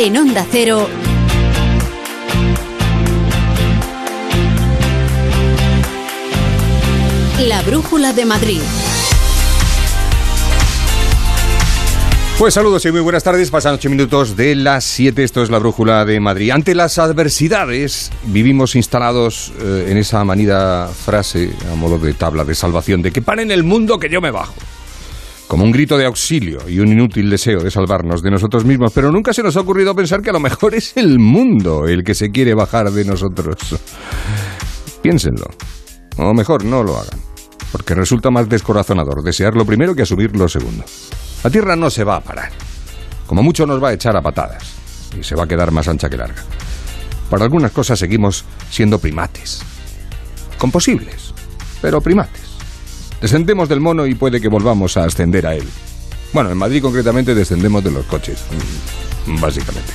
en Onda Cero. La Brújula de Madrid. Pues saludos y muy buenas tardes. Pasan ocho minutos de las 7. Esto es la Brújula de Madrid. Ante las adversidades, vivimos instalados eh, en esa manida frase a modo de tabla de salvación de que paren el mundo que yo me bajo como un grito de auxilio y un inútil deseo de salvarnos de nosotros mismos, pero nunca se nos ha ocurrido pensar que a lo mejor es el mundo el que se quiere bajar de nosotros. Piénsenlo, o mejor no lo hagan, porque resulta más descorazonador desear lo primero que asumir lo segundo. La Tierra no se va a parar, como mucho nos va a echar a patadas, y se va a quedar más ancha que larga. Para algunas cosas seguimos siendo primates, composibles, pero primates. Descendemos del mono y puede que volvamos a ascender a él. Bueno, en Madrid concretamente descendemos de los coches, mm, básicamente.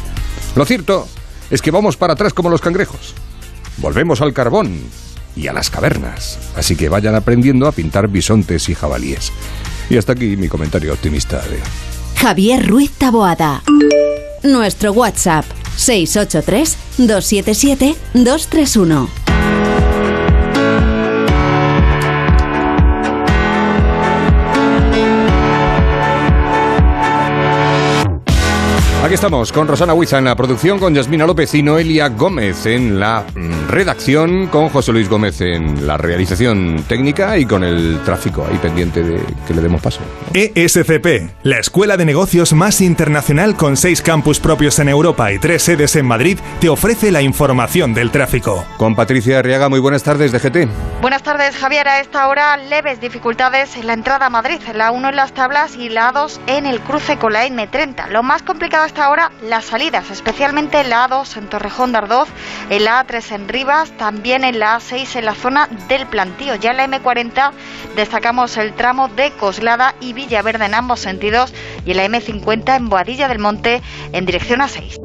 Lo cierto es que vamos para atrás como los cangrejos. Volvemos al carbón y a las cavernas. Así que vayan aprendiendo a pintar bisontes y jabalíes. Y hasta aquí mi comentario optimista de... Javier Ruiz Taboada. Nuestro WhatsApp 683 277 231. Aquí estamos con Rosana Huiza en la producción, con Yasmina López y Noelia Gómez en la mm, redacción, con José Luis Gómez en la realización técnica y con el tráfico ahí pendiente de que le demos paso. ESCP, la escuela de negocios más internacional con seis campus propios en Europa y tres sedes en Madrid, te ofrece la información del tráfico. Con Patricia Arriaga, muy buenas tardes de GT. Buenas tardes, Javier. A esta hora, leves dificultades en la entrada a Madrid, la 1 en las tablas y la 2 en el cruce con la N30. Lo más complicado hasta ahora, las salidas, especialmente la A2 en Torrejón de Ardoz, en la A3 en Rivas, también en la A6 en la zona del Plantío. Ya en la M40 destacamos el tramo de Coslada y Villaverde en ambos sentidos y en la M50 en Boadilla del Monte en dirección a 6.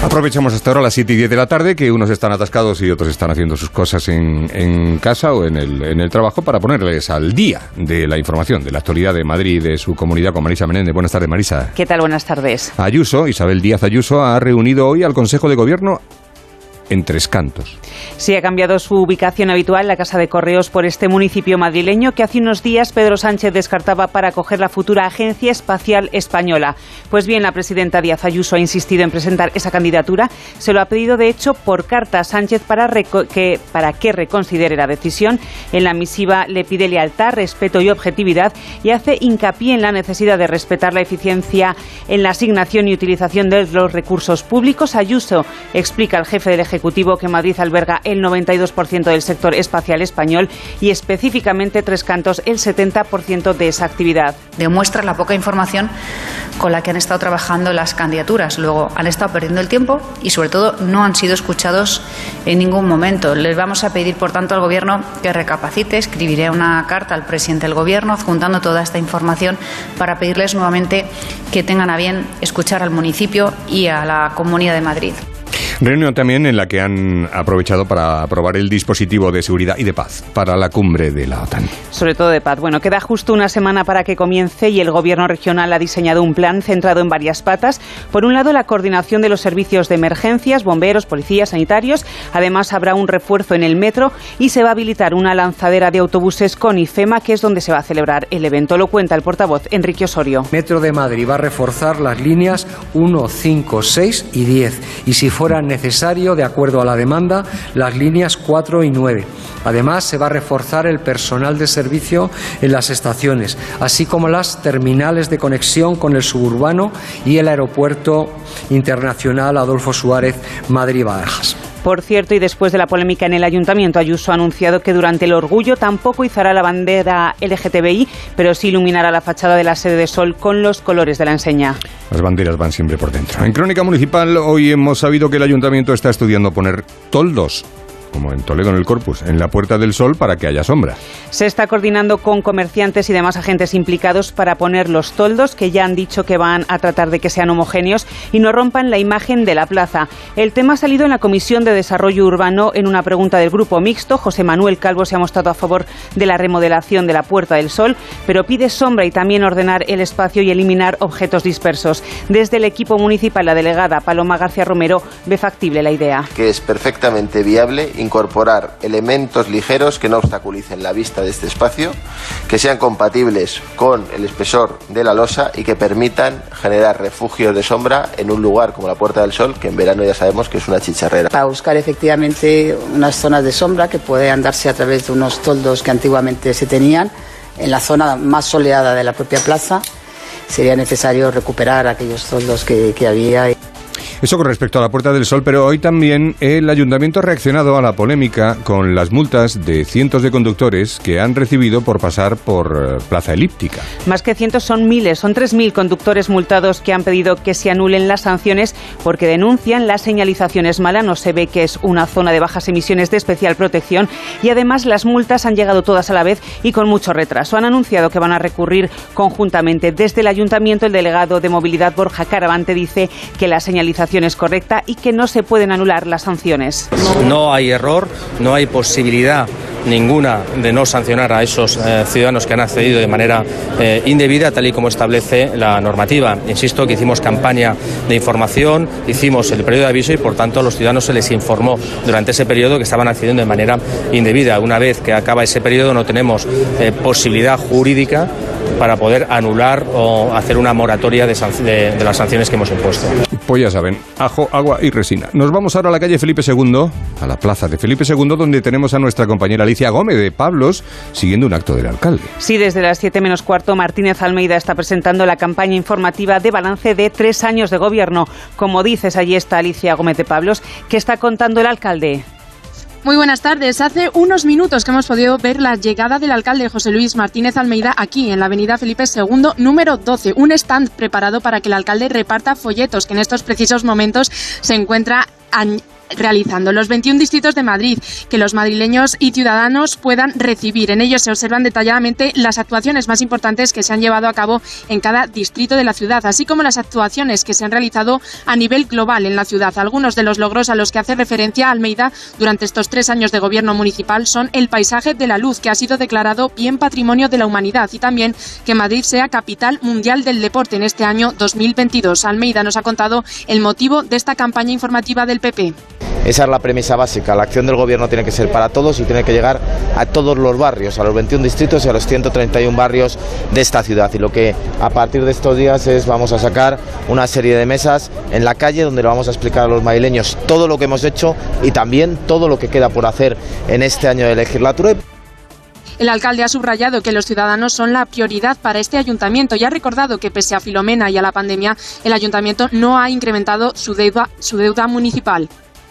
Aprovechamos hasta ahora las 7 y 10 de la tarde, que unos están atascados y otros están haciendo sus cosas en, en casa o en el, en el trabajo para ponerles al día de la información, de la actualidad de Madrid y de su comunidad con Marisa Menéndez. Buenas tardes, Marisa. ¿Qué tal? Buenas tardes. Ayuso, Isabel Díaz Ayuso, ha reunido hoy al Consejo de Gobierno en Tres Cantos. Sí, ha cambiado su ubicación habitual, la Casa de Correos, por este municipio madrileño que hace unos días Pedro Sánchez descartaba para acoger la futura Agencia Espacial Española. Pues bien, la presidenta Díaz Ayuso ha insistido en presentar esa candidatura. Se lo ha pedido, de hecho, por carta a Sánchez para, que, para que reconsidere la decisión. En la misiva le pide lealtad, respeto y objetividad y hace hincapié en la necesidad de respetar la eficiencia en la asignación y utilización de los recursos públicos. Ayuso explica al jefe del Ejecutivo que Madrid alberga el 92% del sector espacial español y específicamente Tres Cantos el 70% de esa actividad. Demuestra la poca información con la que han estado trabajando las candidaturas. Luego han estado perdiendo el tiempo y sobre todo no han sido escuchados en ningún momento. Les vamos a pedir, por tanto, al Gobierno que recapacite. Escribiré una carta al presidente del Gobierno adjuntando toda esta información para pedirles nuevamente que tengan a bien escuchar al municipio y a la Comunidad de Madrid. Reunión también en la que han aprovechado para aprobar el dispositivo de seguridad y de paz para la cumbre de la OTAN. Sobre todo de paz. Bueno, queda justo una semana para que comience y el Gobierno regional ha diseñado un plan centrado en varias patas. Por un lado, la coordinación de los servicios de emergencias, bomberos, policías, sanitarios. Además, habrá un refuerzo en el metro y se va a habilitar una lanzadera de autobuses con IFEMA, que es donde se va a celebrar el evento. Lo cuenta el portavoz Enrique Osorio. Metro de Madrid va a reforzar las líneas 1, 5, 6 y 10. Y si fueran necesario, de acuerdo a la demanda, las líneas 4 y 9. Además, se va a reforzar el personal de servicio en las estaciones, así como las terminales de conexión con el suburbano y el aeropuerto internacional Adolfo Suárez Madrid-Barajas. Por cierto, y después de la polémica en el ayuntamiento, Ayuso ha anunciado que durante el orgullo tampoco izará la bandera LGTBI, pero sí iluminará la fachada de la sede de Sol con los colores de la enseña. Las banderas van siempre por dentro. En Crónica Municipal hoy hemos sabido que el ayuntamiento está estudiando poner toldos como en Toledo en el Corpus, en la Puerta del Sol para que haya sombra. Se está coordinando con comerciantes y demás agentes implicados para poner los toldos que ya han dicho que van a tratar de que sean homogéneos y no rompan la imagen de la plaza. El tema ha salido en la Comisión de Desarrollo Urbano en una pregunta del grupo mixto. José Manuel Calvo se ha mostrado a favor de la remodelación de la Puerta del Sol, pero pide sombra y también ordenar el espacio y eliminar objetos dispersos. Desde el equipo municipal, la delegada Paloma García Romero ve factible la idea. Que es perfectamente viable incorporar elementos ligeros que no obstaculicen la vista de este espacio, que sean compatibles con el espesor de la losa y que permitan generar refugios de sombra en un lugar como la Puerta del Sol, que en verano ya sabemos que es una chicharrera. Para buscar efectivamente unas zonas de sombra que puedan darse a través de unos toldos que antiguamente se tenían en la zona más soleada de la propia plaza, sería necesario recuperar aquellos toldos que, que había. Eso con respecto a la Puerta del Sol, pero hoy también el ayuntamiento ha reaccionado a la polémica con las multas de cientos de conductores que han recibido por pasar por eh, Plaza Elíptica. Más que cientos son miles, son 3.000 conductores multados que han pedido que se anulen las sanciones porque denuncian la señalización es mala, no se ve que es una zona de bajas emisiones de especial protección y además las multas han llegado todas a la vez y con mucho retraso. Han anunciado que van a recurrir conjuntamente. Desde el ayuntamiento, el delegado de movilidad Borja Caravante dice que la señalización correcta y que no se pueden anular las sanciones. No hay error, no hay posibilidad ninguna de no sancionar a esos eh, ciudadanos que han accedido de manera eh, indebida, tal y como establece la normativa. Insisto que hicimos campaña de información, hicimos el periodo de aviso y, por tanto, a los ciudadanos se les informó durante ese periodo que estaban accediendo de manera indebida. Una vez que acaba ese periodo, no tenemos eh, posibilidad jurídica para poder anular o hacer una moratoria de las sanciones que hemos impuesto. Pues ya saben, ajo, agua y resina. Nos vamos ahora a la calle Felipe II, a la plaza de Felipe II, donde tenemos a nuestra compañera Alicia Gómez de Pablos siguiendo un acto del alcalde. Sí, desde las 7 menos cuarto, Martínez Almeida está presentando la campaña informativa de balance de tres años de gobierno. Como dices, allí está Alicia Gómez de Pablos. ¿Qué está contando el alcalde? Muy buenas tardes. Hace unos minutos que hemos podido ver la llegada del alcalde José Luis Martínez Almeida aquí en la avenida Felipe II, número 12. Un stand preparado para que el alcalde reparta folletos que en estos precisos momentos se encuentra realizando los 21 distritos de Madrid que los madrileños y ciudadanos puedan recibir. En ellos se observan detalladamente las actuaciones más importantes que se han llevado a cabo en cada distrito de la ciudad, así como las actuaciones que se han realizado a nivel global en la ciudad. Algunos de los logros a los que hace referencia Almeida durante estos tres años de gobierno municipal son el paisaje de la luz, que ha sido declarado bien patrimonio de la humanidad, y también que Madrid sea capital mundial del deporte en este año 2022. Almeida nos ha contado el motivo de esta campaña informativa del PP. Esa es la premisa básica. La acción del gobierno tiene que ser para todos y tiene que llegar a todos los barrios, a los 21 distritos y a los 131 barrios de esta ciudad. Y lo que a partir de estos días es vamos a sacar una serie de mesas en la calle donde le vamos a explicar a los madrileños todo lo que hemos hecho y también todo lo que queda por hacer en este año de legislatura. El alcalde ha subrayado que los ciudadanos son la prioridad para este ayuntamiento y ha recordado que pese a Filomena y a la pandemia, el ayuntamiento no ha incrementado su deuda municipal.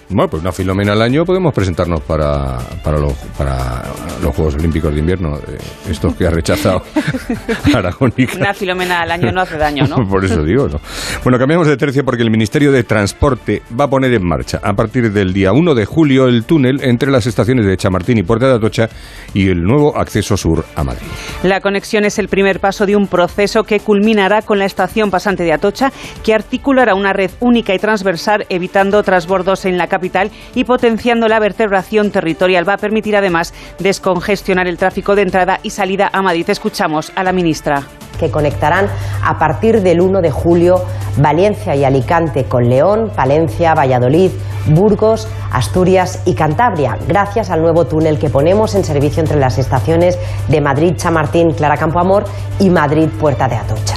Bueno, pues una filomena al año podemos presentarnos para, para, los, para los Juegos Olímpicos de Invierno, eh, estos que ha rechazado Aragónica. Una filomena al año no hace daño, ¿no? Por eso digo, ¿no? Bueno, cambiamos de tercio porque el Ministerio de Transporte va a poner en marcha a partir del día 1 de julio el túnel entre las estaciones de Chamartín y Puerta de Atocha y el nuevo acceso sur a Madrid. La conexión es el primer paso de un proceso que culminará con la estación pasante de Atocha, que articulará una red única y transversal, evitando trasbordos en la capital y potenciando la vertebración territorial. Va a permitir además descongestionar el tráfico de entrada y salida a Madrid. Escuchamos a la ministra que conectarán a partir del 1 de julio Valencia y Alicante con León, Palencia, Valladolid, Burgos, Asturias y Cantabria, gracias al nuevo túnel que ponemos en servicio entre las estaciones de Madrid, Chamartín, Clara Campoamor y Madrid, Puerta de Atocha.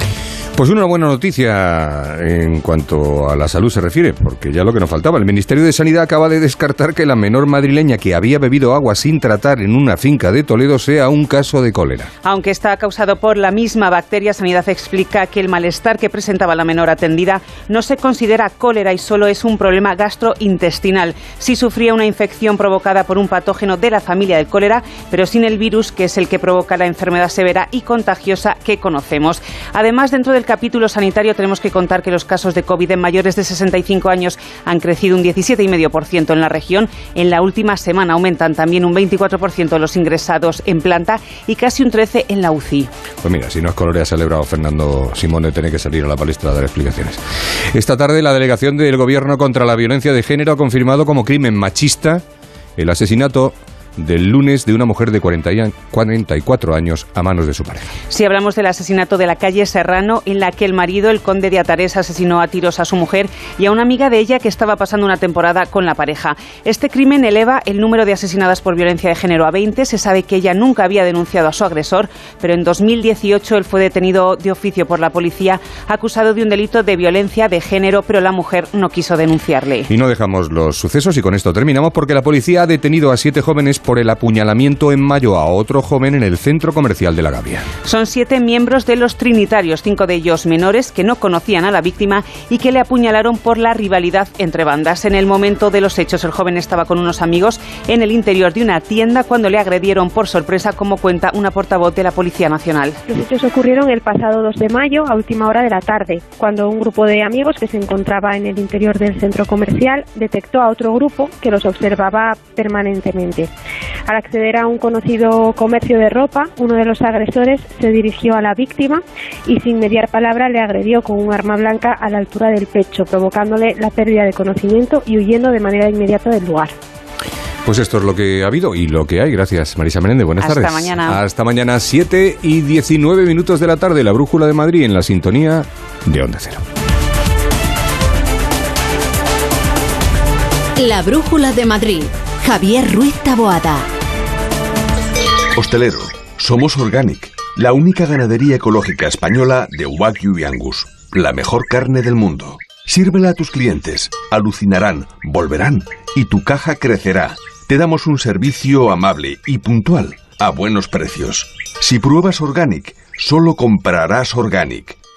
Pues una buena noticia en cuanto a la salud se refiere, porque ya lo que nos faltaba. El Ministerio de Sanidad acaba de descartar que la menor madrileña que había bebido agua sin tratar en una finca de Toledo sea un caso de cólera. Aunque está causado por la misma bacteria, Sanidad explica que el malestar que presentaba la menor atendida no se considera cólera y solo es un problema gastrointestinal. Sí sufría una infección provocada por un patógeno de la familia del cólera, pero sin el virus que es el que provoca la enfermedad severa y contagiosa que conocemos. Además, dentro del capítulo sanitario tenemos que contar que los casos de COVID en mayores de 65 años han crecido un 17,5% en la región. En la última semana aumentan también un 24% los ingresados en planta y casi un 13% en la UCI. Pues mira, si no es colorea celebrado Fernando Simone, tiene que salir a la palestra a dar explicaciones. Esta tarde la delegación del Gobierno contra la violencia de género ha confirmado como crimen machista el asesinato del lunes de una mujer de 40 y 44 años a manos de su pareja. Si hablamos del asesinato de la calle Serrano, en la que el marido, el conde de Atares, asesinó a tiros a su mujer y a una amiga de ella que estaba pasando una temporada con la pareja. Este crimen eleva el número de asesinadas por violencia de género a 20. Se sabe que ella nunca había denunciado a su agresor, pero en 2018 él fue detenido de oficio por la policía, acusado de un delito de violencia de género, pero la mujer no quiso denunciarle. Y no dejamos los sucesos y con esto terminamos porque la policía ha detenido a siete jóvenes por el apuñalamiento en mayo a otro joven en el centro comercial de La Gavia. Son siete miembros de los Trinitarios, cinco de ellos menores que no conocían a la víctima y que le apuñalaron por la rivalidad entre bandas. En el momento de los hechos, el joven estaba con unos amigos en el interior de una tienda cuando le agredieron por sorpresa, como cuenta una portavoz de la Policía Nacional. Los hechos ocurrieron el pasado 2 de mayo a última hora de la tarde, cuando un grupo de amigos que se encontraba en el interior del centro comercial detectó a otro grupo que los observaba permanentemente. Al acceder a un conocido comercio de ropa, uno de los agresores se dirigió a la víctima y sin mediar palabra le agredió con un arma blanca a la altura del pecho, provocándole la pérdida de conocimiento y huyendo de manera inmediata del lugar. Pues esto es lo que ha habido y lo que hay. Gracias, Marisa Menéndez. Buenas Hasta tardes. mañana. Hasta mañana, 7 y 19 minutos de la tarde. La Brújula de Madrid en la sintonía de Onda Cero. La Brújula de Madrid. Javier Ruiz Taboada. Hostelero, somos Organic, la única ganadería ecológica española de Wagyu y Angus, la mejor carne del mundo. Sírvela a tus clientes, alucinarán, volverán y tu caja crecerá. Te damos un servicio amable y puntual, a buenos precios. Si pruebas Organic, solo comprarás Organic.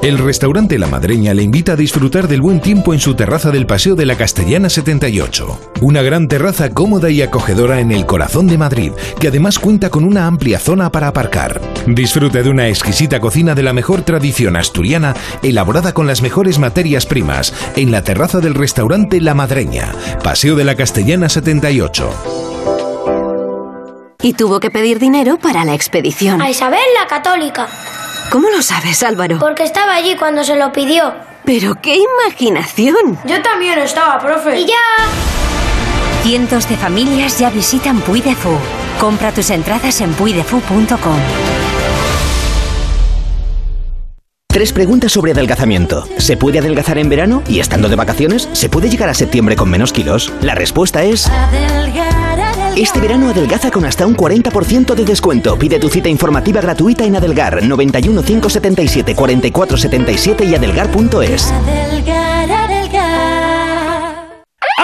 El restaurante La Madreña le invita a disfrutar del buen tiempo en su terraza del Paseo de la Castellana 78. Una gran terraza cómoda y acogedora en el corazón de Madrid, que además cuenta con una amplia zona para aparcar. Disfrute de una exquisita cocina de la mejor tradición asturiana, elaborada con las mejores materias primas, en la terraza del restaurante La Madreña, Paseo de la Castellana 78. Y tuvo que pedir dinero para la expedición. A Isabel la católica. ¿Cómo lo sabes, Álvaro? Porque estaba allí cuando se lo pidió. Pero qué imaginación. Yo también estaba, profe. Y ya. Cientos de familias ya visitan Puy de Fou. Compra tus entradas en puidefu.com. Tres preguntas sobre adelgazamiento. ¿Se puede adelgazar en verano? ¿Y estando de vacaciones? ¿Se puede llegar a septiembre con menos kilos? La respuesta es... Este verano adelgaza con hasta un 40% de descuento. Pide tu cita informativa gratuita en Adelgar 91 577 44 77 y adelgar.es.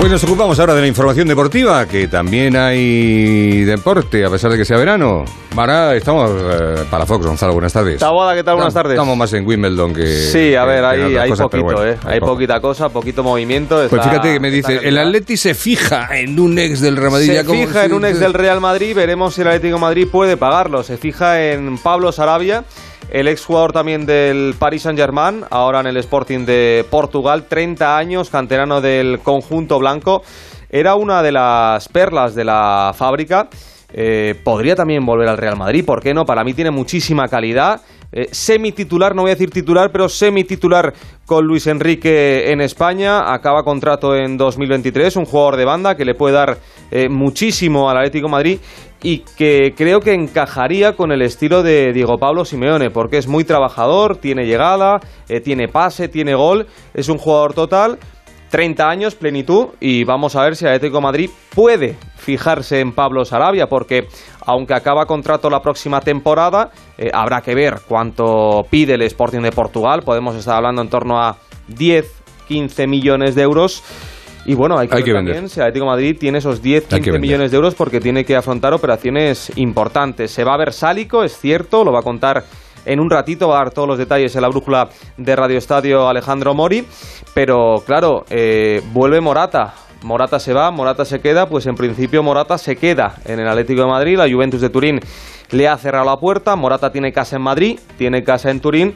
Pues nos ocupamos ahora de la información deportiva, que también hay deporte, a pesar de que sea verano. Mara, estamos eh, para Fox, Gonzalo, buenas tardes. Taboada, ¿qué tal? Buenas tardes. Estamos más en Wimbledon que... Sí, a ver, que hay, hay cosas, poquito, bueno, ¿eh? hay Hay poquita cosa, poquito movimiento. Pues está- fíjate que me dice, el Atleti se fija en un ex del Real Madrid. Se como- fija en un ex del Real Madrid, veremos si el Atlético de Madrid puede pagarlo. Se fija en Pablo Sarabia, el ex jugador también del Paris Saint-Germain, ahora en el Sporting de Portugal, 30 años, canterano del conjunto blanco. era una de las perlas de la fábrica. Eh, podría también volver al Real Madrid, ¿por qué no? Para mí tiene muchísima calidad. Eh, semi-titular, no voy a decir titular, pero semi-titular con Luis Enrique en España. Acaba contrato en 2023, un jugador de banda que le puede dar eh, muchísimo al Atlético Madrid y que creo que encajaría con el estilo de Diego Pablo Simeone, porque es muy trabajador, tiene llegada, eh, tiene pase, tiene gol, es un jugador total. 30 años, plenitud, y vamos a ver si el Atlético de Madrid puede fijarse en Pablo Sarabia, porque aunque acaba contrato la próxima temporada, eh, habrá que ver cuánto pide el Sporting de Portugal, podemos estar hablando en torno a 10, 15 millones de euros. Y bueno, hay que, Hay ver que también vender. si el Atlético de Madrid tiene esos 10, Hay que 15 vender. millones de euros porque tiene que afrontar operaciones importantes. Se va a ver Sálico, es cierto, lo va a contar en un ratito, va a dar todos los detalles en la brújula de Radio Estadio Alejandro Mori, pero claro, eh, vuelve Morata. Morata se va, Morata se queda, pues en principio Morata se queda en el Atlético de Madrid, la Juventus de Turín le ha cerrado la puerta, Morata tiene casa en Madrid, tiene casa en Turín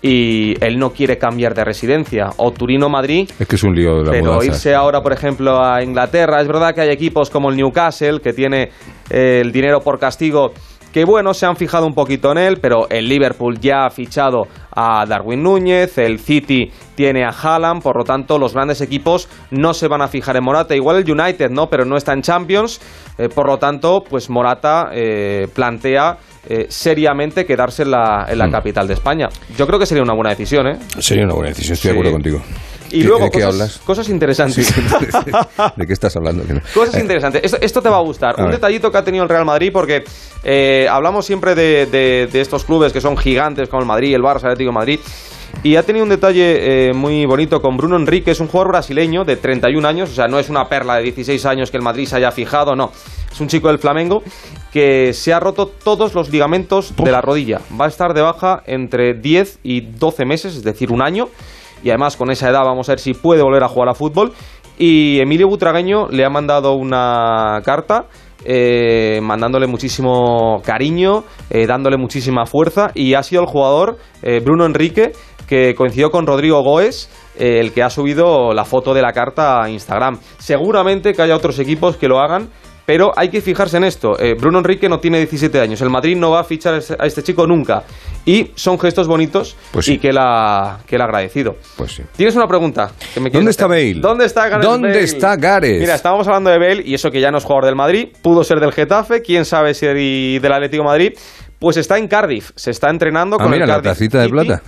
y él no quiere cambiar de residencia, o Turín o Madrid, Es que es un lío de la pero mudanza. irse ahora, por ejemplo, a Inglaterra, es verdad que hay equipos como el Newcastle que tiene eh, el dinero por castigo. Que bueno, se han fijado un poquito en él, pero el Liverpool ya ha fichado a Darwin Núñez, el City tiene a Haaland, por lo tanto los grandes equipos no se van a fijar en Morata. Igual el United, ¿no? Pero no está en Champions, eh, por lo tanto, pues Morata eh, plantea eh, seriamente quedarse en la, en la Mm. capital de España. Yo creo que sería una buena decisión, ¿eh? Sería una buena decisión, estoy Sí. de acuerdo contigo. Y ¿De- luego ¿De qué cosas, hablas? cosas interesantes. ¿De qué estás hablando? Cosas Eh, interesantes. Esto, esto te va a gustar. A Un detallito que ha tenido el Real Madrid, porque eh, hablamos siempre de, de- de estos clubes que son gigantes como el Madrid, el Barça, el Atlético de Madrid. Y ha tenido un detalle eh, muy bonito con Bruno Enrique, es un jugador brasileño de 31 años, o sea, no es una perla de 16 años que el Madrid se haya fijado, no. Es un chico del Flamengo que se ha roto todos los ligamentos de la rodilla. Va a estar de baja entre 10 y 12 meses, es decir, un año. Y además con esa edad vamos a ver si puede volver a jugar a fútbol. Y Emilio Butragueño le ha mandado una carta eh, mandándole muchísimo cariño, eh, dándole muchísima fuerza y ha sido el jugador eh, Bruno Enrique que coincidió con Rodrigo Goes, el que ha subido la foto de la carta a Instagram. Seguramente que haya otros equipos que lo hagan. Pero hay que fijarse en esto. eh, Bruno Enrique no tiene 17 años. El Madrid no va a fichar a este- chico nunca. Y son gestos bonitos Pues y que él ha, que ha agradecido. Pues sí. Tienes una pregunta. que me ¿Dónde está? Bale? ¿Dónde está Gareth ¿Dónde Bale? está Gareth? Mira, estábamos hablando de Bale y eso que ya no es jugador del Madrid, pudo ser del Getafe, quién sabe si del Atlético de Madrid. Pues está en Cardiff, se está entrenando Ah, con mira, el la Cardiff tacita de plata.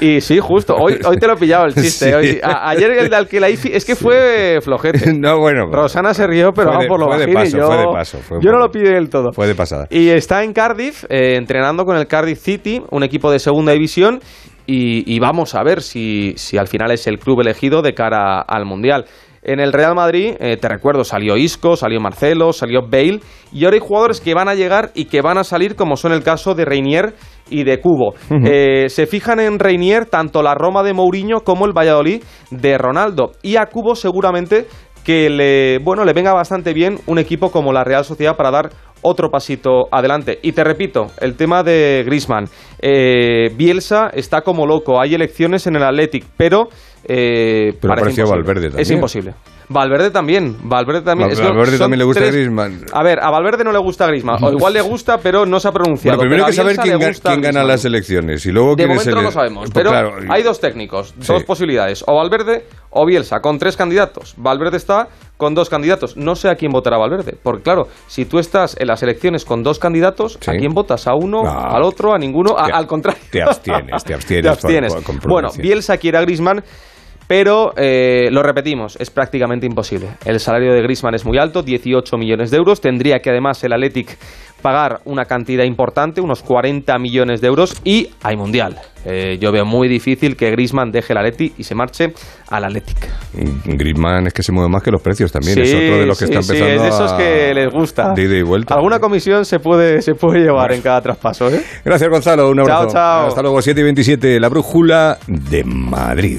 Y sí, justo, hoy, hoy te lo he pillado el chiste. Sí. hoy- a- ayer el de Alquilaifi, es que fue flojete. No, bueno. Rosana se rió, pero vamos por lo fue de paso, yo, fue de paso, fue yo no lo pide del todo. Fue de pasada. Y está en Cardiff, eh, entrenando con el Cardiff City, un equipo de segunda división, y, y vamos a ver si, si al final es el club elegido de cara al Mundial. En el Real Madrid, eh, te recuerdo, salió Isco, salió Marcelo, salió Bale, y ahora hay jugadores que van a llegar y que van a salir, como son el caso de Reinier y de Cubo. Eh, se fijan en Reinier tanto la Roma de Mourinho como el Valladolid de Ronaldo. Y a Cubo seguramente que le, bueno, le venga bastante bien un equipo como la Real Sociedad para dar otro pasito adelante. Y te repito, el tema de Grisman. Bielsa está como loco. Hay elecciones en el Athletic, pero. eh, Pero parece parecía imposible. Valverde Es también. imposible. Valverde también. Valverde también. A Es que Valverde también le gusta tres- Griezmann. A ver, a Valverde no le gusta Griezmann. O igual le gusta, pero no se ha pronunciado. Bueno, primero hay que saber quién, quién gana las elecciones y luego De quién es momento el- no lo sabemos, Pues pero claro, hay dos técnicos, Sí. dos posibilidades, o Valverde o Bielsa, con tres candidatos. Valverde está con dos candidatos. No sé a quién votará Valverde, porque claro, si tú estás en las elecciones con dos candidatos, ¿a quién votas? ¿A uno? No. ¿Al otro? ¿A ninguno? A- Te- al contrario. te abstienes, te abstienes Te abstienes. con bueno. Bielsa quiere a Griezmann. Pero eh, lo repetimos, es prácticamente imposible. El salario de Griezmann es muy alto, 18 millones de euros. Tendría que además el Athletic pagar una cantidad importante, unos 40 millones de euros. Y hay mundial. Eh, yo veo muy difícil que Griezmann deje el Athletic y se marche al Athletic. Griezmann es que se mueve más que los precios también. es Sí, otro de los que sí, está sí, empezando es de esos a- que les gusta. De ida y vuelta. Alguna comisión se puede, se puede llevar en cada traspaso, ¿eh? Gracias, Gonzalo. Un abrazo. Chao, chao. Hasta luego, 7 y 27. La brújula de Madrid.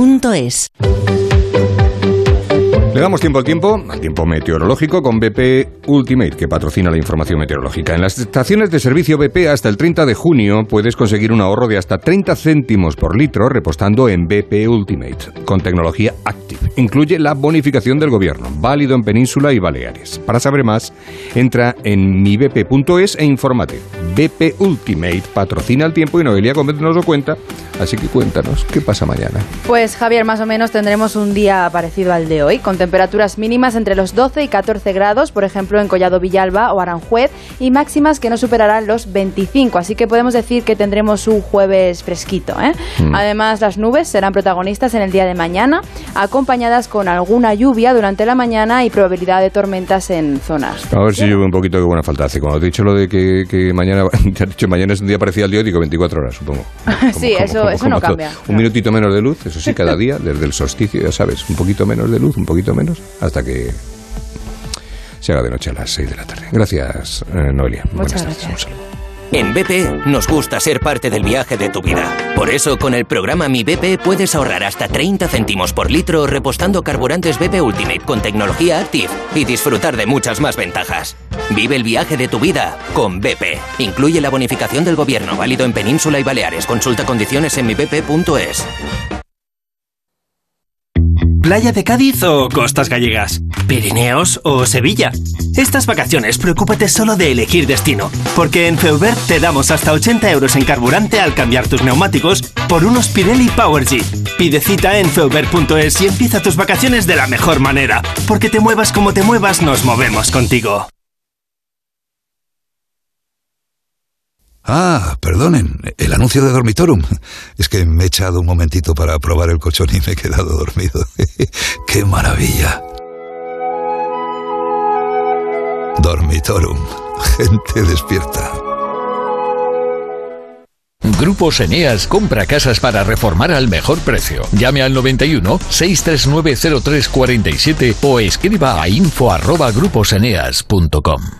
duchamanía.es. Le damos tiempo al tiempo, al tiempo meteorológico, con BP Ultimate, que patrocina la información meteorológica. En las estaciones de servicio BP hasta el 30 de junio puedes conseguir un ahorro de hasta 30 céntimos por litro repostando en BP Ultimate, con tecnología Active. Incluye la bonificación del gobierno, válido en Península y Baleares. Para saber más, entra en mibp.es e infórmate. BP Ultimate patrocina el tiempo y Noelia Gómez nos lo cuenta, así que cuéntanos, ¿qué pasa mañana? Pues Javier, más o menos tendremos un día parecido al de hoy, con temperaturas mínimas entre los 12 y 14 grados, por ejemplo en Collado Villalba o Aranjuez, y máximas que no superarán los 25, así que podemos decir que tendremos un jueves fresquito. ¿eh? Mm. Además, las nubes serán protagonistas en el día de mañana, acompañadas con alguna lluvia durante la mañana y probabilidad de tormentas en zonas. A ver si llueve un poquito, qué buena falta hace. Cuando te he dicho lo de que, que mañana, te has dicho mañana es un día parecido al día, digo 24 horas, supongo. sí, eso, eso no Como todo. cambia. Un minutito menos de luz, eso sí, cada día, desde el solsticio, ya sabes, un poquito menos de luz, un poquito menos, hasta que se haga de noche a las 6 de la tarde. Gracias, eh, Noelia. Muchas Buenas tardes. Un saludo. En BP nos gusta ser parte del viaje de tu vida. Por eso, con el programa Mi BP puedes ahorrar hasta 30 céntimos por litro repostando carburantes BP Ultimate con tecnología Active y disfrutar de muchas más ventajas. Vive el viaje de tu vida con BP. Incluye la bonificación del gobierno válido en Península y Baleares. Consulta condiciones en mibp.es. ¿Playa de Cádiz o costas gallegas? ¿Pirineos o Sevilla? Estas vacaciones preocúpate solo de elegir destino, porque en Feubert te damos hasta 80 euros en carburante al cambiar tus neumáticos por unos Pirelli Power G. Pide cita en feubert.es y empieza tus vacaciones de la mejor manera, porque te muevas como te muevas, nos movemos contigo. Ah, perdonen, el anuncio de Dormitorum. Es que me he echado un momentito para probar el colchón y me he quedado dormido. ¡Qué maravilla! Dormitorum. Gente despierta. Grupos Eneas compra casas para reformar al mejor precio. Llame al 91 639 0347 o escriba a info@gruposeneas.com.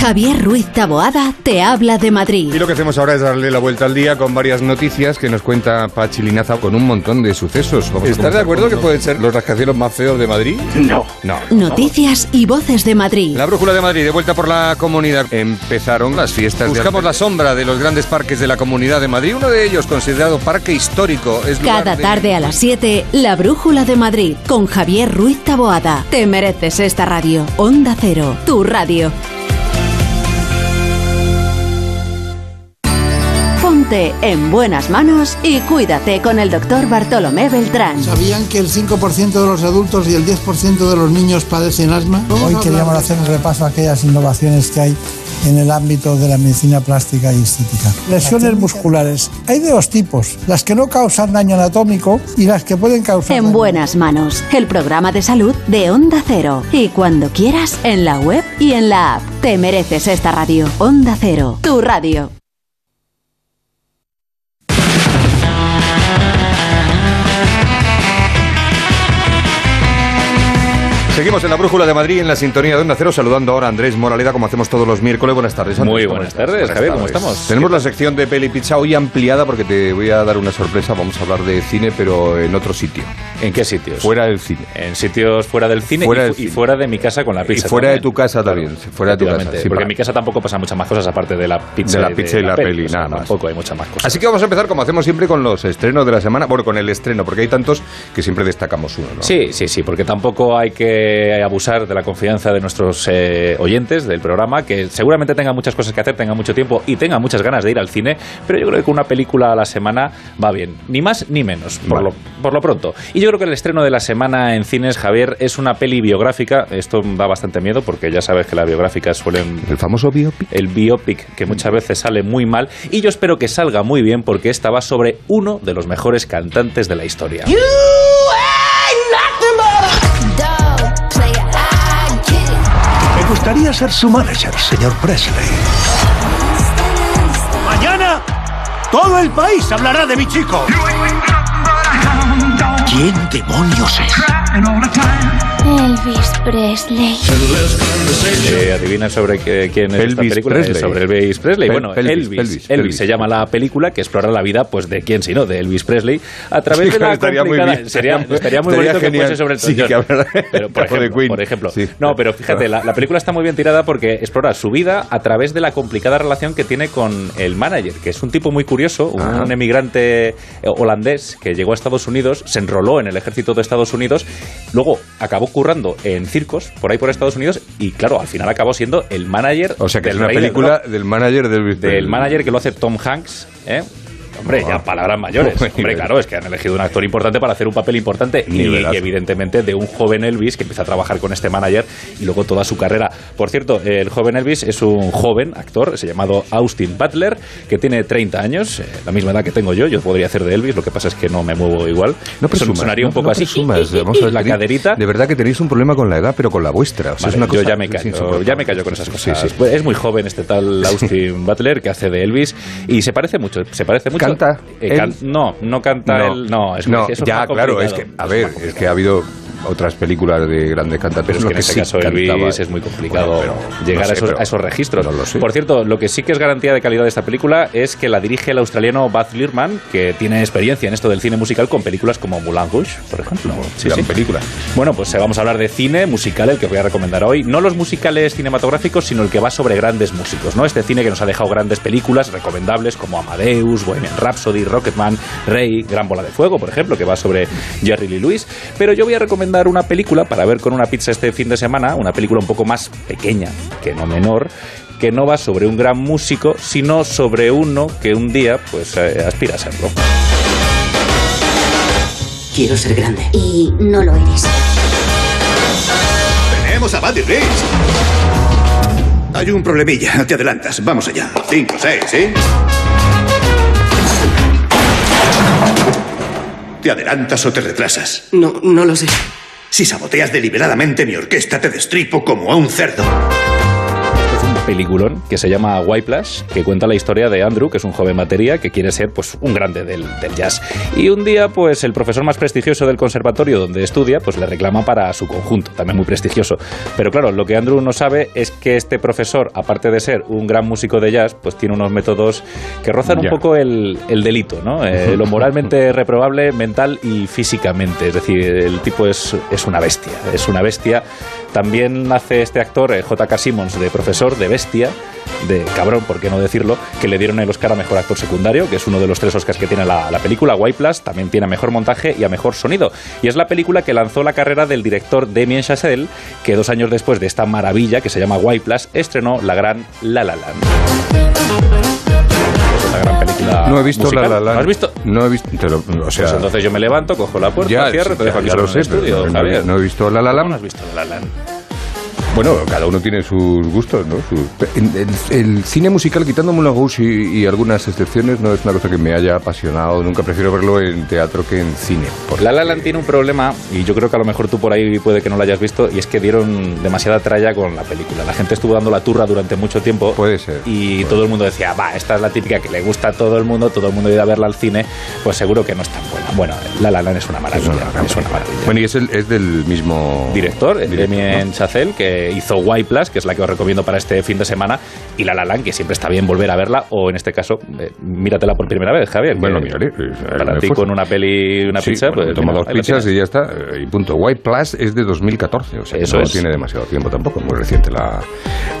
Javier Ruiz Taboada te habla de Madrid. Y lo que hacemos ahora es darle la vuelta al día con varias noticias que nos cuenta Pachi Linaza con un montón de sucesos. Vamos ¿Estás de acuerdo que pueden ser los rascacielos más feos de Madrid? No. No. Noticias y voces de Madrid. La brújula de Madrid, de vuelta por la comunidad. Empezaron las fiestas. Buscamos la sombra de los grandes parques de la comunidad de Madrid. Uno de ellos, considerado parque histórico, es lugar Cada de- tarde a las 7, La Brújula de Madrid, con Javier Ruiz Taboada. Te mereces esta radio. Onda Cero, tu radio. Ponte en buenas manos y cuídate con el doctor Bartolomé Beltrán. ¿Sabían que el 5% de los adultos y el 10% de los niños padecen asma? Hoy queríamos hacer un repaso a aquellas innovaciones que hay en el ámbito de la medicina plástica y estética. Lesiones musculares. Hay de dos tipos, las que no causan daño anatómico y las que pueden causar... En daño. buenas manos, el programa de salud de Onda Cero. Y cuando quieras, en la web y en la app. Te mereces esta radio. Onda Cero, tu radio. Seguimos en la Brújula de Madrid, en la sintonía de Onda Cero, saludando ahora a Andrés Moraleda, como hacemos todos los miércoles. Buenas tardes, Andrés. Muy ¿Cómo buenas tardes, Javier, ¿cómo estamos? Tenemos la sección de Peli Pizza hoy ampliada porque te voy a dar una sorpresa. Vamos a hablar de cine, pero en otro sitio. ¿En qué sitios? Fuera del cine. En sitios fuera del cine, Fuera y, del y fuera de mi casa con la pizza. y fuera de tu casa también. Fuera de tu casa. Sí, porque para- en mi casa tampoco pasan muchas más cosas aparte de la pizza, De la pizza y la peli, o sea, nada más. Tampoco hay muchas más cosas. Así que vamos a empezar como hacemos siempre con los estrenos de la semana. Bueno, con el estreno, porque hay tantos que siempre destacamos uno, ¿no? Sí, sí, sí, porque tampoco hay que abusar de la confianza de nuestros eh, oyentes del programa, que seguramente tengan muchas cosas que hacer, tengan mucho tiempo y tengan muchas ganas de ir al cine, pero yo creo que con una película a la semana va bien, ni más ni menos, por, Vale. lo, por lo pronto. Y yo creo que el estreno de la semana en cines, Javier, es una peli biográfica, esto da bastante miedo porque ya sabes que las biográficas suelen... El famoso biopic. El biopic, que muchas veces sale muy mal, y yo espero que salga muy bien porque esta va sobre uno de los mejores cantantes de la historia. Gustaría ser su manager, señor Presley. Mañana, todo el país hablará de mi chico. ¿Quién demonios es? Elvis Presley. Eh, ¿Adivinan sobre qué- quién es esta Elvis película? Presley. Es sobre Elvis Presley. Pel- bueno, Pelvis, Elvis, Pelvis, Elvis, Pelvis. se llama la película que explora la vida, pues de quién si no, de Elvis Presley, a través Sí, de la estaría muy bien, sería, estaría- muy estaría bonito genial. que fuese sobre el Sí, que Pero, por ejemplo, Queen. por ejemplo. Sí. No, pero fíjate, la, la película está muy bien tirada porque explora su vida a través de la complicada relación que tiene con el manager, que es un tipo muy curioso, un, Ajá. emigrante eh, holandés que llegó a Estados Unidos, se enroló en el ejército de Estados Unidos, luego acabó currando en circos por ahí por Estados Unidos y claro, al final acabó siendo el manager O sea, que es del una del película rock, del manager de Elvis del Presley. manager que lo hace Tom Hanks, ¿eh? Hombre, ya palabras mayores. Hombre, claro, es que han elegido un actor importante para hacer un papel importante y, evidentemente de un joven Elvis que empieza a trabajar con este manager y luego toda su carrera. Por cierto, el joven Elvis es un joven actor, se llamado Austin Butler, que tiene 30 años, eh, la misma edad que tengo yo. Yo podría hacer de Elvis, lo que pasa es que no me muevo igual. No presumas, Sonaría un no- poco no así. presumas, vamos a ver, la caderita. De verdad que tenéis un problema con la edad, pero con la vuestra. O sea, Vale, es una cosa yo ya me callo, ya me callo con esas cosas. Sí, sí. Pues Es muy joven este tal Austin Butler que hace de Elvis y se parece mucho, se parece mucho. ¿Canta Eh, can- no, no canta No, él, no, es no, eso es ya, claro, es que, a ver, es que ha habido otras películas de grandes cantantes. Pero es que en este sí caso. Elvis es muy complicado Bueno, llegar no sé, a, esos, pero a esos registros. no lo sé. Por cierto, lo que sí que es garantía de calidad de esta película es que la dirige el australiano Baz Luhrmann, que tiene experiencia en esto del cine musical con películas como Moulin Rouge, por ejemplo. Sí, gran sí. película. Bueno, pues eh, vamos a hablar de cine musical, el que voy a recomendar hoy. No los musicales cinematográficos, sino el que va sobre grandes músicos, ¿no? Este cine que nos ha dejado grandes películas recomendables como Amadeus, Bohemian Rhapsody, Rocketman, Rey, Gran Bola de Fuego, por ejemplo, que va sobre Jerry Lee Lewis. Pero yo voy a recomendar una película para ver con una pizza este fin de semana, una película un poco más pequeña, que no menor, que no va sobre un gran músico, sino sobre uno que un día pues eh, aspira a serlo. Quiero ser grande. Y no lo eres. Tenemos a Buddy Rich. Hay un problemilla. Te adelantas. Vamos allá. Cinco, seis, ¿sí? ¿Te adelantas o te retrasas? No, no lo sé. Si saboteas deliberadamente mi orquesta, te destripo como a un cerdo. Peliculón que se llama Whiplash, que cuenta la historia de Andrew, que es un joven batería que quiere ser pues un grande del, del jazz. Y un día, pues el profesor más prestigioso del conservatorio donde estudia, pues le reclama para su conjunto, también muy prestigioso. Pero claro, lo que Andrew no sabe es que este profesor, aparte de ser un gran músico de jazz, pues tiene unos métodos que rozan Ya. un poco el, el delito, ¿no? Eh, lo moralmente reprobable mental y físicamente. Es decir, el tipo es, es una bestia, es una bestia. También hace este actor, eh, J.K. Simmons, de profesor, de bestia, de cabrón, por qué no decirlo, que le dieron el Oscar a Mejor Actor Secundario, que es uno de los tres Oscars que tiene la, la película. White Plus también tiene a Mejor Montaje y a Mejor Sonido. Y es la película que lanzó la carrera del director Damien Chazelle, que dos años después de esta maravilla, que se llama White Plus, estrenó la gran La La Land. Gran película No he visto musical. La La Land. ¿No has visto? No he visto. te lo- o sea, Pues entonces yo me levanto, cojo la puerta, ya, cierro, te dejo aquí solo en el estudio, no, no he visto La La ¿Cómo Land. no has visto La La Land? Bueno, cada uno tiene sus gustos, ¿no? el, el, cine musical, quitando Moulin Rouge y, y, algunas excepciones, no es una cosa que me haya apasionado. Nunca prefiero verlo en teatro que en cine. La La Land tiene un problema, y yo creo que a lo mejor tú por ahí puede que no lo hayas visto, y es que dieron demasiada tralla con la película. La gente estuvo dando la turra durante mucho tiempo. Puede ser. Y todo el mundo decía, va, esta es la típica que le gusta a todo el mundo, todo el mundo iba a verla al cine, pues seguro que no es tan buena. Bueno, La La Land es una maravilla. Es una, maravilla. Bueno, y es, el, es del mismo director, Damien Chazelle, que hizo Y Plus, que es la que os recomiendo para este fin de semana, y La La Land, que siempre está bien volver a verla, o en este caso, eh, míratela por primera vez, Javier. Bueno, miraré. Para ti con una peli y una sí, pizza, bueno, pues... toma mira, dos pizzas y ya está. eh, Y punto. White Plus es de 2014, o sea, Eso no es. tiene demasiado tiempo tampoco, muy reciente la,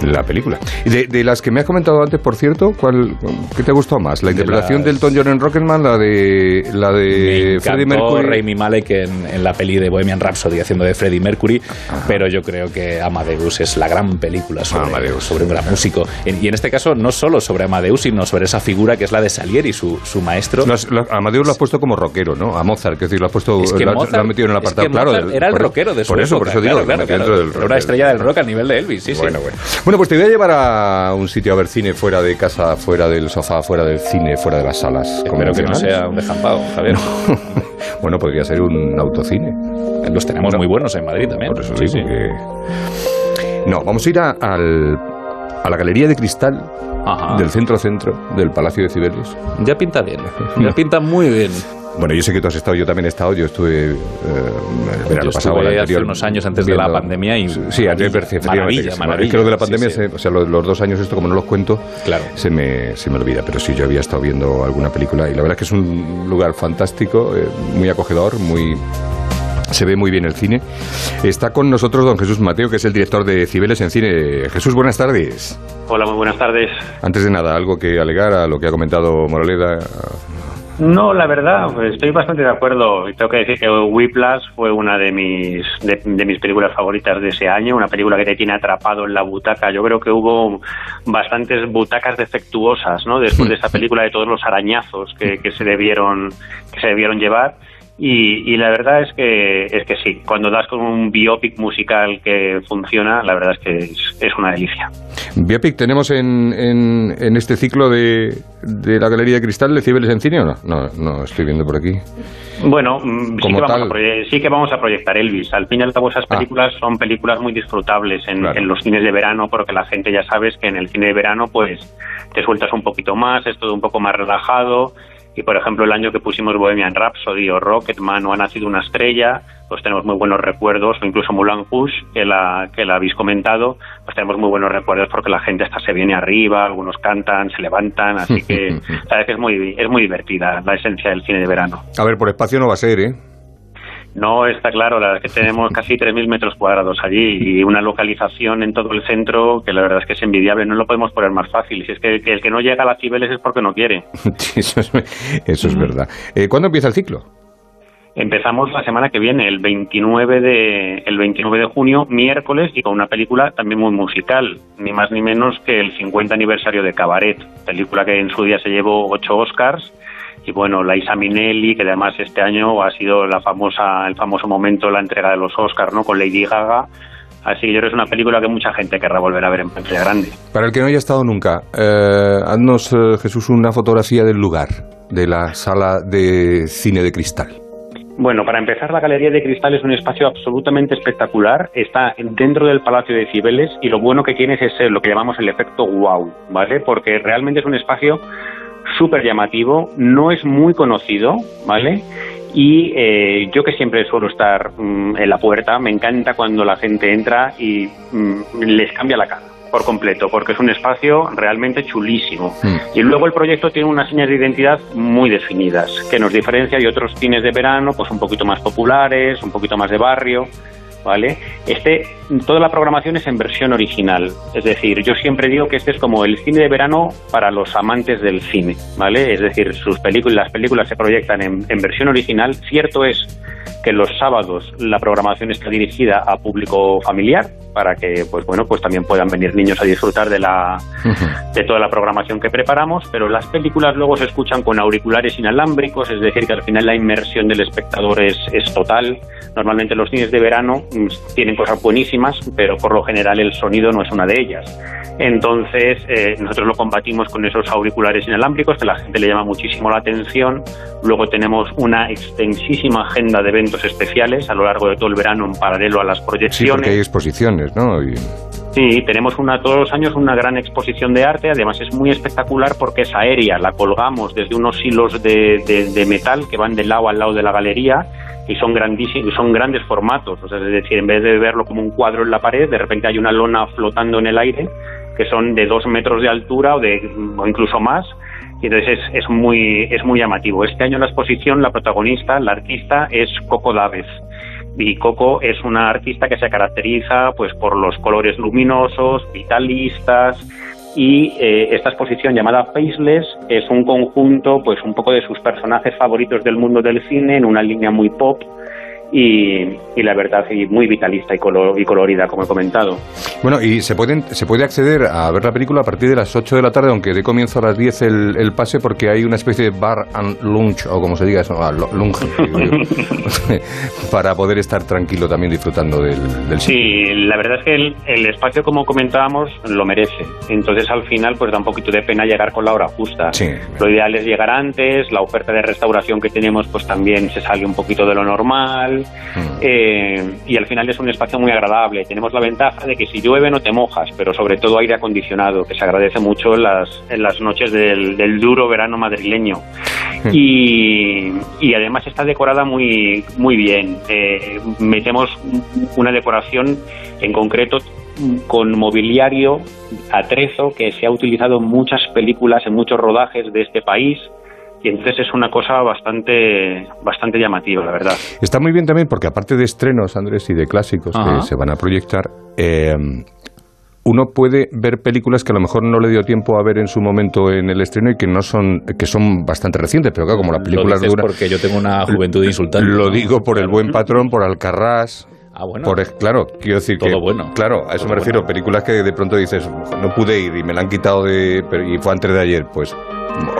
la película. Y de, de las que me has comentado antes, por cierto, ¿cuál, ¿qué te gustó más? ¿La De interpretación las- del Elton John en Rocketman, la de, la Me de Freddie Mercury? Rami Malek en, en la peli de Bohemian Rhapsody haciendo de Freddie Mercury, pero yo creo que Amadeus es la gran película sobre, sobre un gran músico. Y en este caso, no solo sobre Amadeus, sino sobre esa figura que es la de Salieri, su, su maestro. A Amadeus lo has puesto como rockero, ¿no? A Mozart, que decir, lo has puesto, Es que lo, has- Mozart- lo has metido en el es apartado, que claro. Del- era el rockero de su Por eso, época, por eso digo, claro, claro, del Era rock. una estrella del rock al nivel de Elvis, sí, sí. Bueno, bueno. Bueno, pues te voy a llevar a un sitio a ver cine fuera de casa, fuera del sofá, fuera del cine, fuera de las salas. Espero que no sea un dejampado, Javier. bueno, podría ser un autocine. Los tenemos muy buenos en Madrid también. Por eso Sí, sí. que... No, vamos a ir a, al- a la Galería de Cristal del centro-centro del Palacio de Cibeles. Ya pinta bien, ya pinta muy bien. Bueno, yo sé que tú has estado, yo también he estado, yo estuve eh, el verano Yo pasado, el hace anterior, unos años antes de la viendo- pandemia y Sí, antes maravilla, efectivamente, maravilla, que se- maravilla. Es que lo de la Sí, pandemia, sí. se- o sea, los, los dos años esto, como no los cuento, Claro. se, me, se me olvida. Pero sí, yo había estado viendo alguna película y la verdad es que es un lugar fantástico, eh, muy acogedor, muy... Se ve muy bien el cine. Está con nosotros don Jesús Mateo, que es el director de Cibeles en Cine. Jesús, buenas tardes. Hola, muy buenas tardes. Antes de nada, algo que alegar a lo que ha comentado Moraleda. No, la verdad, pues estoy bastante de acuerdo. Tengo que decir que Whiplash fue una de mis de, de mis películas favoritas de ese año, una película que te tiene atrapado en la butaca. Yo creo que hubo bastantes butacas defectuosas, ¿no? Después de esa película de todos los arañazos que, que se debieron que se debieron llevar. Y, y la verdad es que es que sí, cuando das con un biopic musical que funciona, la verdad es que es, es una delicia. Biopic, ¿tenemos en, en, en este ciclo de, de la Galería de Cristal de Cibeles en Cine o no? No, no estoy viendo por aquí. Bueno, mm, sí que, vamos a sí que vamos a proyectar Elvis. Al fin y al cabo esas películas son películas muy disfrutables en, Claro. en los cines de verano porque la gente ya sabes que en el cine de verano pues te sueltas un poquito más, es todo un poco más relajado y por ejemplo el año que pusimos Bohemian Rhapsody o Rocketman o Ha nacido una estrella pues tenemos muy buenos recuerdos o incluso Moulin Rouge que la, que la habéis comentado pues tenemos muy buenos recuerdos porque la gente hasta se viene arriba, algunos cantan, se levantan así que sabes que es muy, es muy divertida la esencia del cine de verano. A ver, por espacio no va a ser, ¿eh? No, está claro, la verdad es que tenemos casi 3.000 metros cuadrados allí y una localización en todo el centro que la verdad es que es envidiable, no lo podemos poner más fácil. Si es que, que el que no llega a las Cibeles es porque no quiere. Sí, eso es, eso es verdad. Eh, ¿Cuándo empieza el ciclo? Empezamos la semana que viene, el 29 de el 29 de junio, miércoles, y con una película también muy musical, ni más ni menos que el 50 aniversario de Cabaret, película que en su día se llevó ocho Oscars. Y bueno, Liza Minnelli, que además este año ha sido la famosa, el famoso momento de la entrega de los Oscars, ¿no? Con Lady Gaga. Así que yo creo que es una película que mucha gente querrá volver a ver en pantalla grande. Para el que no haya estado nunca, eh, haznos, eh, Jesús, una fotografía del lugar, de la sala de cine de cristal. Bueno, para empezar, la Galería de Cristal es un espacio absolutamente espectacular. Está dentro del Palacio de Cibeles y lo bueno que tiene es ese, lo que llamamos el efecto wow, ¿vale? Porque realmente es un espacio súper llamativo, no es muy conocido, ¿vale? Y eh, yo que siempre suelo estar mm, en la puerta, me encanta cuando la gente entra y mm, les cambia la cara por completo, porque es un espacio realmente chulísimo. Y luego el proyecto tiene unas señas de identidad muy definidas, que nos diferencia de otros cines de verano, pues un poquito más populares, un poquito más de barrio, ¿vale? Este, toda la programación es en versión original, es decir, yo siempre digo que este es como el cine de verano para los amantes del cine, ¿vale? Es decir, sus películas, las películas se proyectan en, en versión original. Cierto es que los sábados la programación está dirigida a público familiar, para que pues bueno pues también puedan venir niños a disfrutar de la de toda la programación que preparamos pero las películas luego se escuchan con auriculares inalámbricos es decir que al final la inmersión del espectador es, es total. Normalmente los cines de verano mm, tienen cosas buenísimas pero por lo general el sonido no es una de ellas. Entonces eh, nosotros lo combatimos con esos auriculares inalámbricos que a la gente le llama muchísimo la atención. Luego tenemos una extensísima agenda de eventos especiales a lo largo de todo el verano en paralelo a las proyecciones Sí, porque hay exposiciones, ¿no? Sí, tenemos todos los años una gran exposición de arte, además es muy espectacular porque es aérea, la colgamos desde unos hilos de, metal que van de lado al lado de la galería y son grandísimos, son grandes formatos, o sea, es decir, en vez de verlo como un cuadro en la pared, de repente hay una lona flotando en el aire que son de dos metros de altura o, incluso más, y entonces es, es muy es muy llamativo. Este año la exposición, la protagonista, la artista es Coco Daves y Coco es una artista que se caracteriza pues por los colores luminosos, vitalistas y eh, esta exposición llamada Faceless es un conjunto pues un poco de sus personajes favoritos del mundo del cine en una línea muy pop y, y la verdad y muy vitalista y, colo- y colorida como he comentado. Bueno, y se, pueden, se puede acceder a ver la película a partir de las 8 de la tarde, aunque de comienzo a las 10 el, el pase, porque hay una especie de bar and lunch, o como se diga eso, ah, lunch, para poder estar tranquilo también disfrutando del, del sitio. Sí, la verdad es que el, el espacio, como comentábamos, lo merece. Entonces, al final, pues da un poquito de pena llegar con la hora justa. Sí. Lo ideal es llegar antes, la oferta de restauración que tenemos, pues también se sale un poquito de lo normal. Eh, y al final es un espacio muy agradable. Tenemos la ventaja de que si llueve no te mojas, pero sobre todo aire acondicionado, que se agradece mucho en las, en las noches del, del duro verano madrileño. Y, y además está decorada muy, muy bien. Eh, metemos una decoración en concreto con mobiliario atrezo que se ha utilizado en muchas películas, en muchos rodajes de este país. Y entonces es una cosa bastante, bastante llamativa, la verdad. Está muy bien también porque aparte de estrenos, Andrés, y de clásicos Ajá. que se van a proyectar, eh, uno puede ver películas que a lo mejor no le dio tiempo a ver en su momento en el estreno y que no son que son bastante recientes, pero claro, como películas dices duran porque yo tengo una juventud insultante. Lo digo por el buen patrón, por Alcarrás. Ah, bueno. Por, claro, quiero decir que. Todo bueno. Claro, a eso Todo me refiero. Películas que de pronto dices, no pude ir y me la han quitado de. pero- y fue antes de ayer, pues.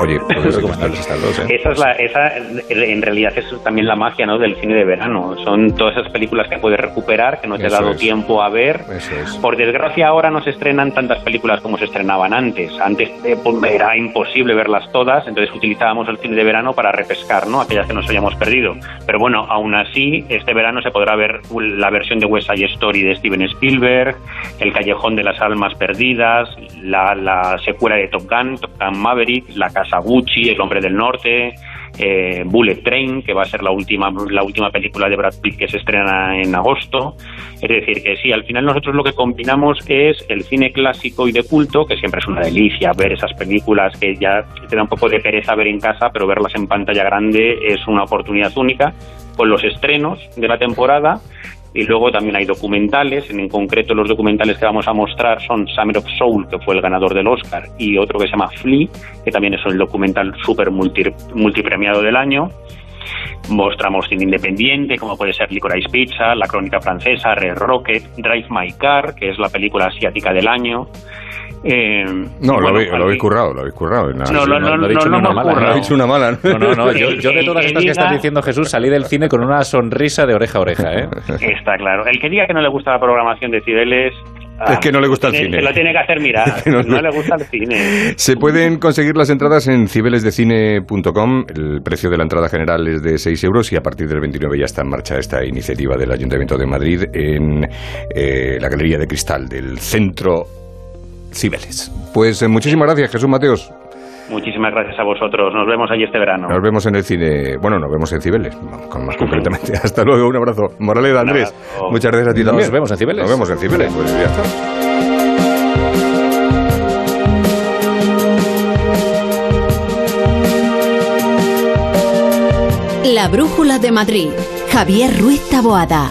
Oye, pues recomendables estas dos, ¿eh? Esa es la, esa en realidad es también la magia ¿no? del cine de verano. Son todas esas películas que puedes recuperar, que no te Eso ha dado es. tiempo a ver. Es. Por desgracia ahora no se estrenan tantas películas como se estrenaban antes. Antes eh, pues, era imposible verlas todas, entonces utilizábamos el cine de verano para repescar, ¿no? Aquellas que nos habíamos perdido. Pero bueno, aún así, este verano se podrá ver la versión de West Side Story de Steven Spielberg, El Callejón de las Almas Perdidas, la, la secuela de Top Gun, Top Gun Maverick, La Casa Gucci, El Hombre del Norte, eh, Bullet Train, que va a ser la última, la última película de Brad Pitt que se estrena en agosto. Es decir, que sí, al final nosotros lo que combinamos es el cine clásico y de culto, que siempre es una delicia ver esas películas que ya te da un poco de pereza ver en casa, pero verlas en pantalla grande es una oportunidad única, con los estrenos de la temporada. Y luego también hay documentales, en concreto los documentales que vamos a mostrar son Summer of Soul, que fue el ganador del Oscar, y otro que se llama Flea, que también es el documental súper multi, multipremiado del año. Mostramos cine independiente, como puede ser Licorice Pizza, La Crónica Francesa, Red Rocket, Drive My Car, que es la película asiática del año. Eh, No, lo, bueno, habéis, lo habéis currado, lo habéis currado. No, no, no, he no, dicho no, una no, mala. no, No he dicho una mala. ¿no? No, no, no. Yo, yo de El todas que estas que estás diga- diciendo, Jesús, salí del cine con una sonrisa de oreja a oreja, ¿eh? Está claro. El que diga que no le gusta la programación de Cibeles... Es que no le gusta el se- cine. Se lo tiene que hacer mirar. Es que no- no, le gusta el cine. Se pueden conseguir las entradas en cibelesdecine.com. El precio de la entrada general es de 6 euros y a partir del 29 ya está en marcha esta iniciativa del Ayuntamiento de Madrid en eh, la Galería de Cristal del Centro Cibeles. Pues eh, muchísimas gracias, Jesús Mateos. Muchísimas gracias a vosotros. Nos vemos allí este verano. Nos vemos en el cine. Bueno, nos vemos en Cibeles, con- más concretamente. Hasta luego, un abrazo. Moraleda, Andrés. abrazo. Muchas gracias a ti Nos también. vemos en Cibeles. Nos vemos en Cibeles. Pues ya está. La Brújula de Madrid. Javier Ruiz Taboada.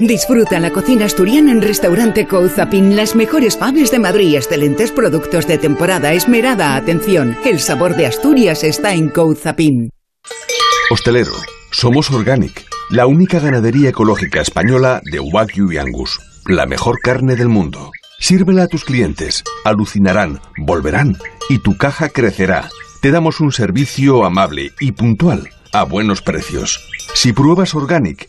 Disfruta la cocina asturiana en Restaurante Couzapin, las mejores faves de Madrid, excelentes productos de temporada, esmerada atención. El sabor de Asturias está en Couzapin. Hostelero, somos Organic, la única ganadería ecológica española de Wagyu y Angus, la mejor carne del mundo. Sírvela a tus clientes, alucinarán, volverán y tu caja crecerá. Te damos un servicio amable y puntual, a buenos precios. Si pruebas Organic,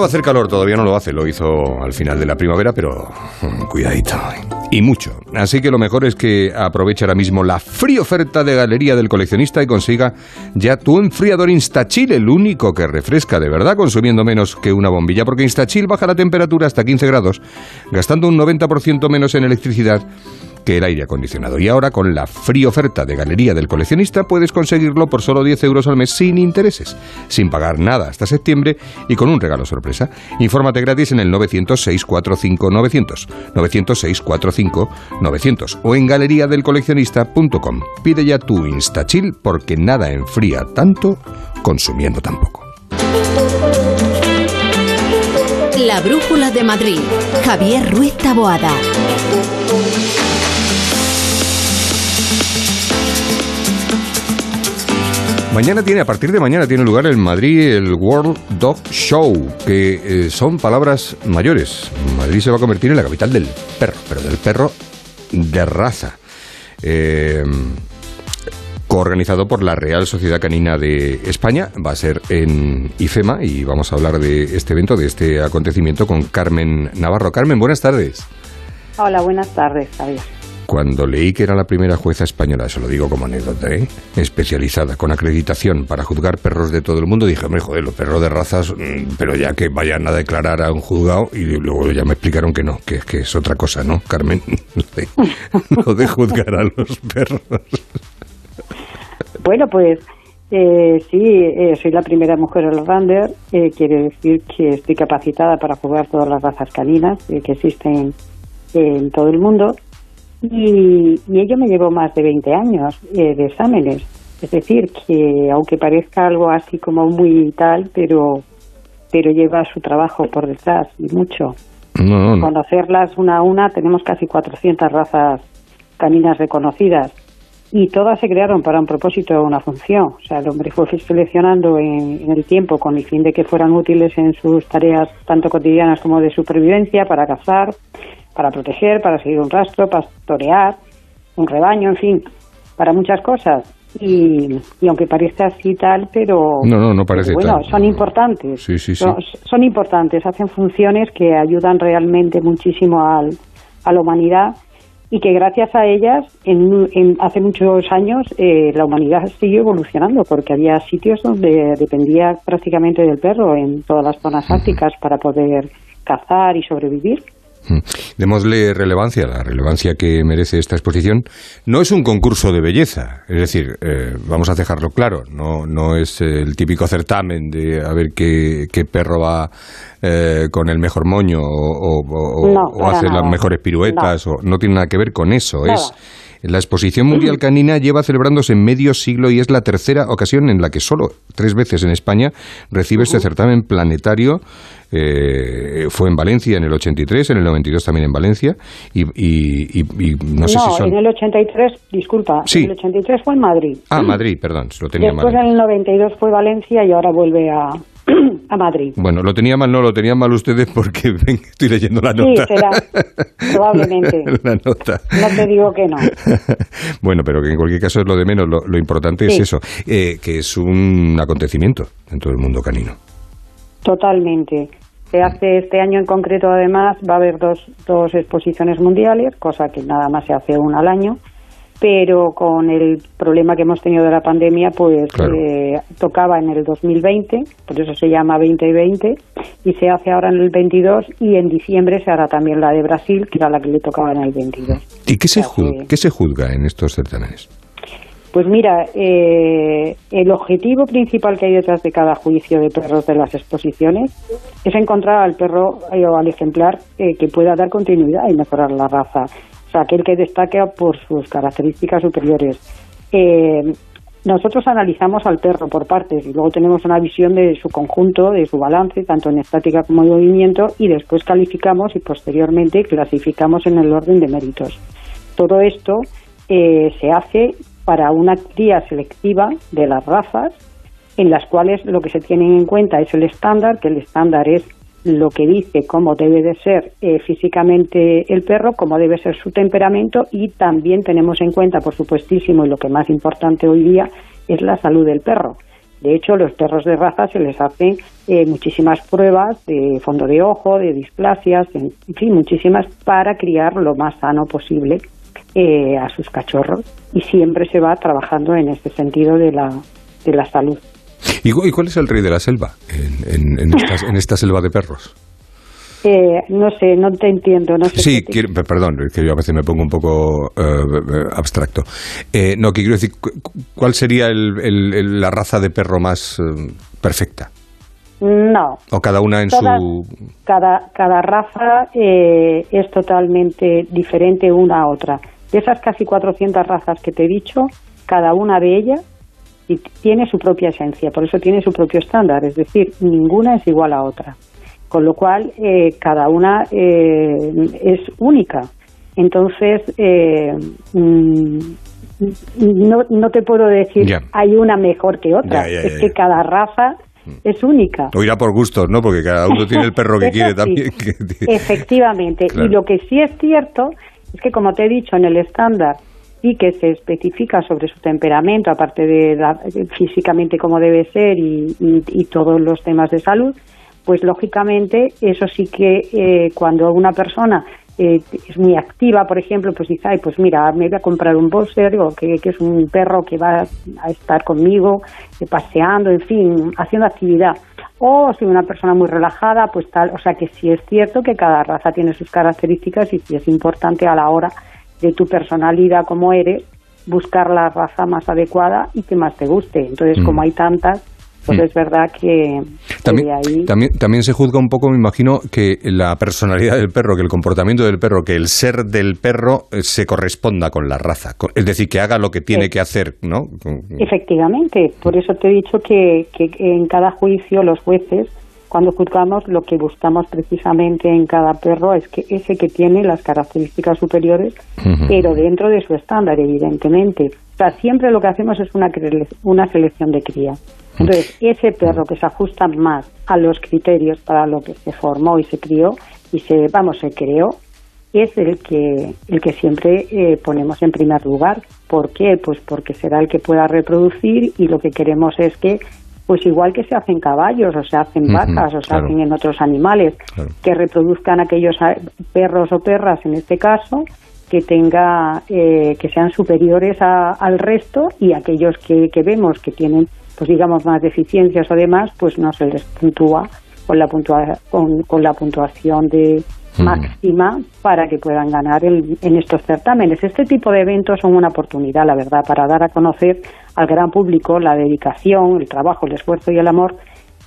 Verano va a hacer calor, todavía no lo hace, lo hizo al final de la primavera, pero mm, cuidadito. Y mucho. Así que lo mejor es que aproveche ahora mismo la fría oferta de Galería del Coleccionista y consiga ya tu enfriador Instachill, el único que refresca de verdad consumiendo menos que una bombilla, porque Instachill baja la temperatura hasta 15 grados, gastando un 90% menos en electricidad que el aire acondicionado. Y ahora, con la fría oferta de Galería del Coleccionista, puedes conseguirlo por solo 10 euros al mes sin intereses, sin pagar nada hasta septiembre y con un regalo sorpresa. Infórmate gratis en el 900-645-900, 900-645-900 o en galeriadelcoleccionista.com. Pide ya tu Instachill porque nada enfría tanto consumiendo tampoco. La Brújula de Madrid. Javier Ruiz Taboada. Mañana tiene, a partir de mañana tiene lugar en Madrid el World Dog Show, que eh, son palabras mayores. Madrid se va a convertir en la capital del perro, pero del perro de raza. Eh, coorganizado por la Real Sociedad Canina de España. Va a ser en IFEMA y vamos a hablar de este evento, de este acontecimiento con Carmen Navarro. Carmen, buenas tardes. Hola, buenas tardes, Javier. Cuando leí que era la primera jueza española, se lo digo como anécdota, ¿eh? especializada, con acreditación para juzgar perros de todo el mundo, dije, hombre, joder, los perros de razas, mm, pero ya que vayan a declarar a un juzgado, y luego ya me explicaron que no, que, es otra cosa, ¿no, Carmen? Lo de, juzgar a los perros. Bueno, pues eh, sí, eh, soy la primera mujer en Rander, eh, quiere decir que estoy capacitada para juzgar todas las razas caninas eh, que existen en todo el mundo y, ello me llevó más de 20 años eh, de exámenes. Es decir, que aunque parezca algo así como muy tal, pero, pero lleva su trabajo por detrás y mucho. Conocerlas una a una, tenemos casi 400 razas caninas reconocidas y todas se crearon para un propósito o una función. O sea, el hombre fue seleccionando en, en, el tiempo con el fin de que fueran útiles en sus tareas tanto cotidianas como de supervivencia, para cazar, para proteger, para seguir un rastro, para pastorear, un rebaño, en fin, para muchas cosas. Y, y aunque parezca así tal, pero... No, no, no parece Bueno, son importantes. Sí, sí, sí. Son, son, importantes, hacen funciones que ayudan realmente muchísimo al, a la humanidad y que gracias a ellas, en, en hace muchos años, eh, la humanidad siguió evolucionando porque había sitios donde dependía prácticamente del perro en todas las zonas árticas para poder cazar y sobrevivir. Démosle relevancia, la relevancia que merece esta exposición. No es un concurso de belleza, es decir, eh, vamos a dejarlo claro, no, no es el típico certamen de a ver qué, qué perro va eh, con el mejor moño o, o, No, hace las mejores piruetas, o, no tiene nada que ver con eso. Nada. Es la exposición mundial canina lleva celebrándose medio siglo y es la tercera ocasión en la que solo tres veces en España recibe este certamen planetario. Eh, fue en Valencia en el 83, en el 92 también en Valencia y, y- y- y no sé si son... en el 83, disculpa, Sí. en el 83 fue en Madrid. Ah, Madrid, perdón, lo tenía Después mal. en el 92 fue Valencia y ahora vuelve a, a Madrid. Bueno, lo tenía mal, no, lo tenían mal ustedes porque ven, estoy leyendo la Sí, nota. será, probablemente. la nota. No te digo que no. Bueno, pero que en cualquier caso es lo de menos. Lo, lo importante es Sí. eso, eh, que es un acontecimiento en todo el mundo canino. Totalmente. Se hace este año en concreto, además, va a haber dos, dos exposiciones mundiales, cosa que nada más se hace una al año, pero con el problema que hemos tenido de la pandemia, pues Claro. eh, tocaba en el 2020, por eso se llama 2020, y se hace ahora en el 22 y en diciembre se hará también la de Brasil, que era la que le tocaba en el 22. ¿Y qué se, O sea juzga, que- qué se juzga en estos certámenes? Pues mira, eh, el objetivo principal que hay detrás de cada juicio de perros de las exposiciones es encontrar al perro eh, o al ejemplar eh, que pueda dar continuidad y mejorar la raza. O sea, aquel que destaque por sus características superiores. Eh, nosotros analizamos al perro por partes y luego tenemos una visión de su conjunto, de su balance, tanto en estática como en movimiento, y después calificamos y posteriormente clasificamos en el orden de méritos. Todo esto eh, se hace para una cría selectiva de las razas, en las cuales lo que se tiene en cuenta es el estándar, que el estándar es lo que dice cómo debe de ser eh, físicamente el perro, cómo debe ser su temperamento y también tenemos en cuenta, por supuestísimo, y lo que más importante hoy día es la salud del perro. De hecho, los perros de raza se les hacen eh, muchísimas pruebas de fondo de ojo, de displasias, en fin, muchísimas para criar lo más sano posible eh, a sus cachorros. Y siempre se va trabajando en este sentido de la, de la salud. ¿Y, y cuál es el rey de la selva en, en- en estas- en esta selva de perros? Eh, no sé, no te entiendo. No sé Sí, te- quiero- pe- perdón, es que yo a veces me pongo un poco eh, eh, abstracto. Eh, no, que quiero decir, cu- cu- ¿cuál sería el- el- el- la raza de perro más eh, perfecta? No. ¿O cada una en su...? Cada, cada raza eh, es totalmente diferente una a otra. De esas casi 400 razas que te he dicho, cada una de ellas y tiene su propia esencia, por eso tiene su propio estándar, es decir, ninguna es igual a otra. Con lo cual, eh, cada una eh, es única. Entonces, eh, mm, no, no te puedo decir hay una mejor que otra, es que cada raza es única. O irá por gustos, ¿no? Porque cada uno tiene el perro que quiere sí. también. Efectivamente. Claro. Y lo que sí es cierto es que, como te he dicho, en el estándar sí que se especifica sobre su temperamento, aparte de la- físicamente cómo debe ser y, y- y todos los temas de salud, pues lógicamente eso sí que eh, cuando una persona eh, es muy activa, por ejemplo, pues dice, ay, pues mira, me voy a comprar un boxer, o que, que es un perro que va a estar conmigo, eh, paseando, en fin, haciendo actividad. O si una persona muy relajada, pues tal, o sea que sí es cierto que cada raza tiene sus características y sí es importante a la hora de tu personalidad como eres, buscar la raza más adecuada y que más te guste. Entonces, Mm. como hay tantas, pues Mm. es verdad que, que También, de ahí... también, también se juzga un poco, me imagino, que la personalidad del perro, que el comportamiento del perro, que el ser del perro eh, se corresponda con la raza. Es decir, que haga lo que tiene Sí. que hacer, ¿no? Efectivamente, por eso te he dicho que, que en cada juicio los jueces, cuando juzgamos, lo que buscamos precisamente en cada perro es que ese que tiene las características superiores, pero dentro de su estándar, evidentemente. O sea, siempre lo que hacemos es una, una selección de cría. Entonces, ese perro que se ajusta más a los criterios para lo que se formó y se crió, y se, vamos, se creó, es el que, el que siempre eh, ponemos en primer lugar. ¿Por qué? Pues porque será el que pueda reproducir y lo que queremos es que, pues igual que se hacen caballos o se hacen vacas o se claro. hacen en otros animales, que reproduzcan aquellos a- perros o perras en este caso que tenga eh, que sean superiores a- al resto y aquellos que, que vemos que tienen pues digamos más deficiencias o demás pues no se les puntúa con la puntua- con, con la puntuación de, máxima para que puedan ganar en estos certámenes. Este tipo de eventos son una oportunidad, la verdad, para dar a conocer al gran público la dedicación, el trabajo, el esfuerzo y el amor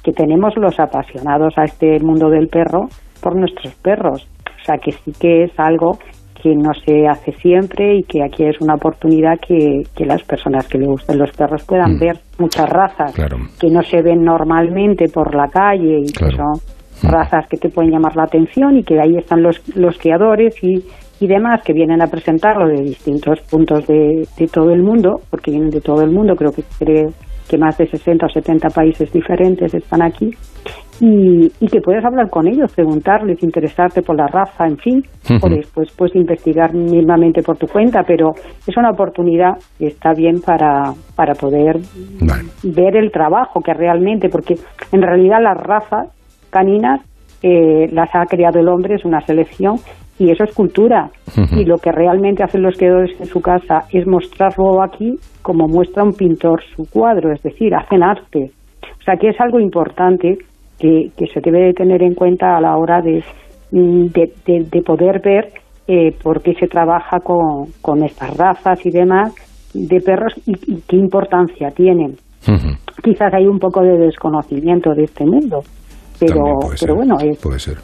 que tenemos los apasionados a este mundo del perro por nuestros perros. O sea que sí que es algo que no se hace siempre y que aquí es una oportunidad que, las personas que le gusten los perros puedan mm. ver muchas razas que no se ven normalmente por la calle y que son mm. Razas que te pueden llamar la atención y que ahí están los, los criadores y, y demás que vienen a presentarlo de distintos puntos de, de, todo el mundo, porque vienen de todo el mundo, creo que creo que más de 60 o 70 países diferentes están aquí y, que puedes hablar con ellos, preguntarles, interesarte por la raza, en fin, o después pues investigar mismamente por tu cuenta, pero es una oportunidad que está bien para, para poder ver el trabajo que realmente, porque en realidad las razas caninas eh, las ha creado el hombre, es una selección y eso es cultura. Y lo que realmente hacen los creadores en su casa es mostrarlo aquí como muestra un pintor su cuadro, es decir, hacen arte. O sea que es algo importante que, se debe de tener en cuenta a la hora de, mm, de, poder ver eh, por qué se trabaja con, con, estas razas y demás de perros y, qué importancia tienen. Quizás hay un poco de desconocimiento de este mundo, pero, pero bueno, es, puede ser.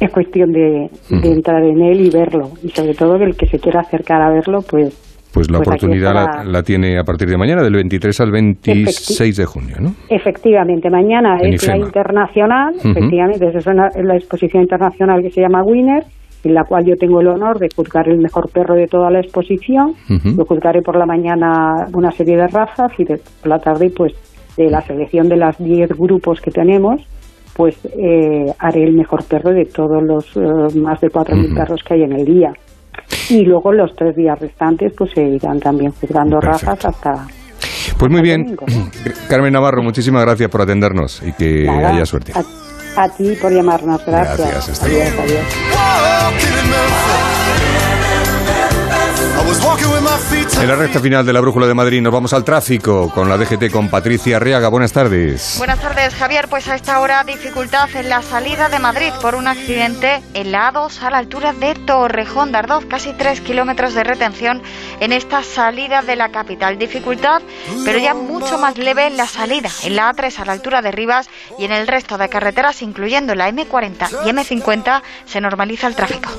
es cuestión de, de entrar en él y verlo. Y sobre todo el que se quiera acercar a verlo, pues pues la pues oportunidad la, tiene a partir de mañana, del 23 al 26 de junio, ¿no? Efectivamente, mañana es la internacional, efectivamente, es la exposición internacional que se llama Winner, en la cual yo tengo el honor de juzgar el mejor perro de toda la exposición. Lo juzgaré por la mañana una serie de razas y por la tarde, pues, de la selección de las 10 grupos que tenemos, pues eh, haré el mejor perro de todos los eh, más de 4.000 perros que hay en el día. Y luego los tres días restantes pues se irán también juzgando razas hasta pues muy bien. Carmen Navarro muchísimas gracias por atendernos y que haya suerte. a, ti por llamarnos. Gracias, adiós, adiós. En la recta final de la Brújula de Madrid nos vamos al tráfico con la DGT con Patricia Arriaga. Buenas tardes. Buenas tardes, Javier. Pues a esta hora dificultad en la salida de Madrid por un accidente en la A2 a la altura de Torrejón de Ardoz. Casi tres kilómetros de retención en esta salida de la capital. Dificultad, pero ya mucho más leve en la salida en la A3 a la altura de Rivas y en el resto de carreteras, incluyendo la M40 y M50, se normaliza el tráfico.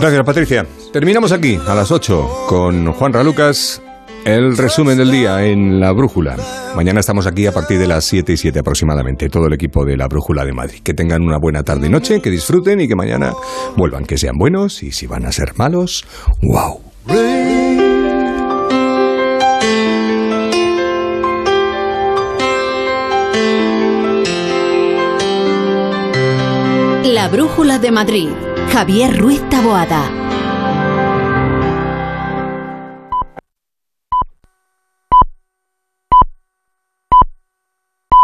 Gracias, Patricia. Terminamos aquí a las 8 con Juan Ralucas. El resumen del día en La Brújula. Mañana estamos aquí a partir de las 7 y 7 aproximadamente, todo el equipo de La Brújula de Madrid. Que tengan una buena tarde y noche, que disfruten y que mañana vuelvan, que sean buenos y si van a ser malos, ¡wow! La Brújula de Madrid. Javier Ruiz Taboada.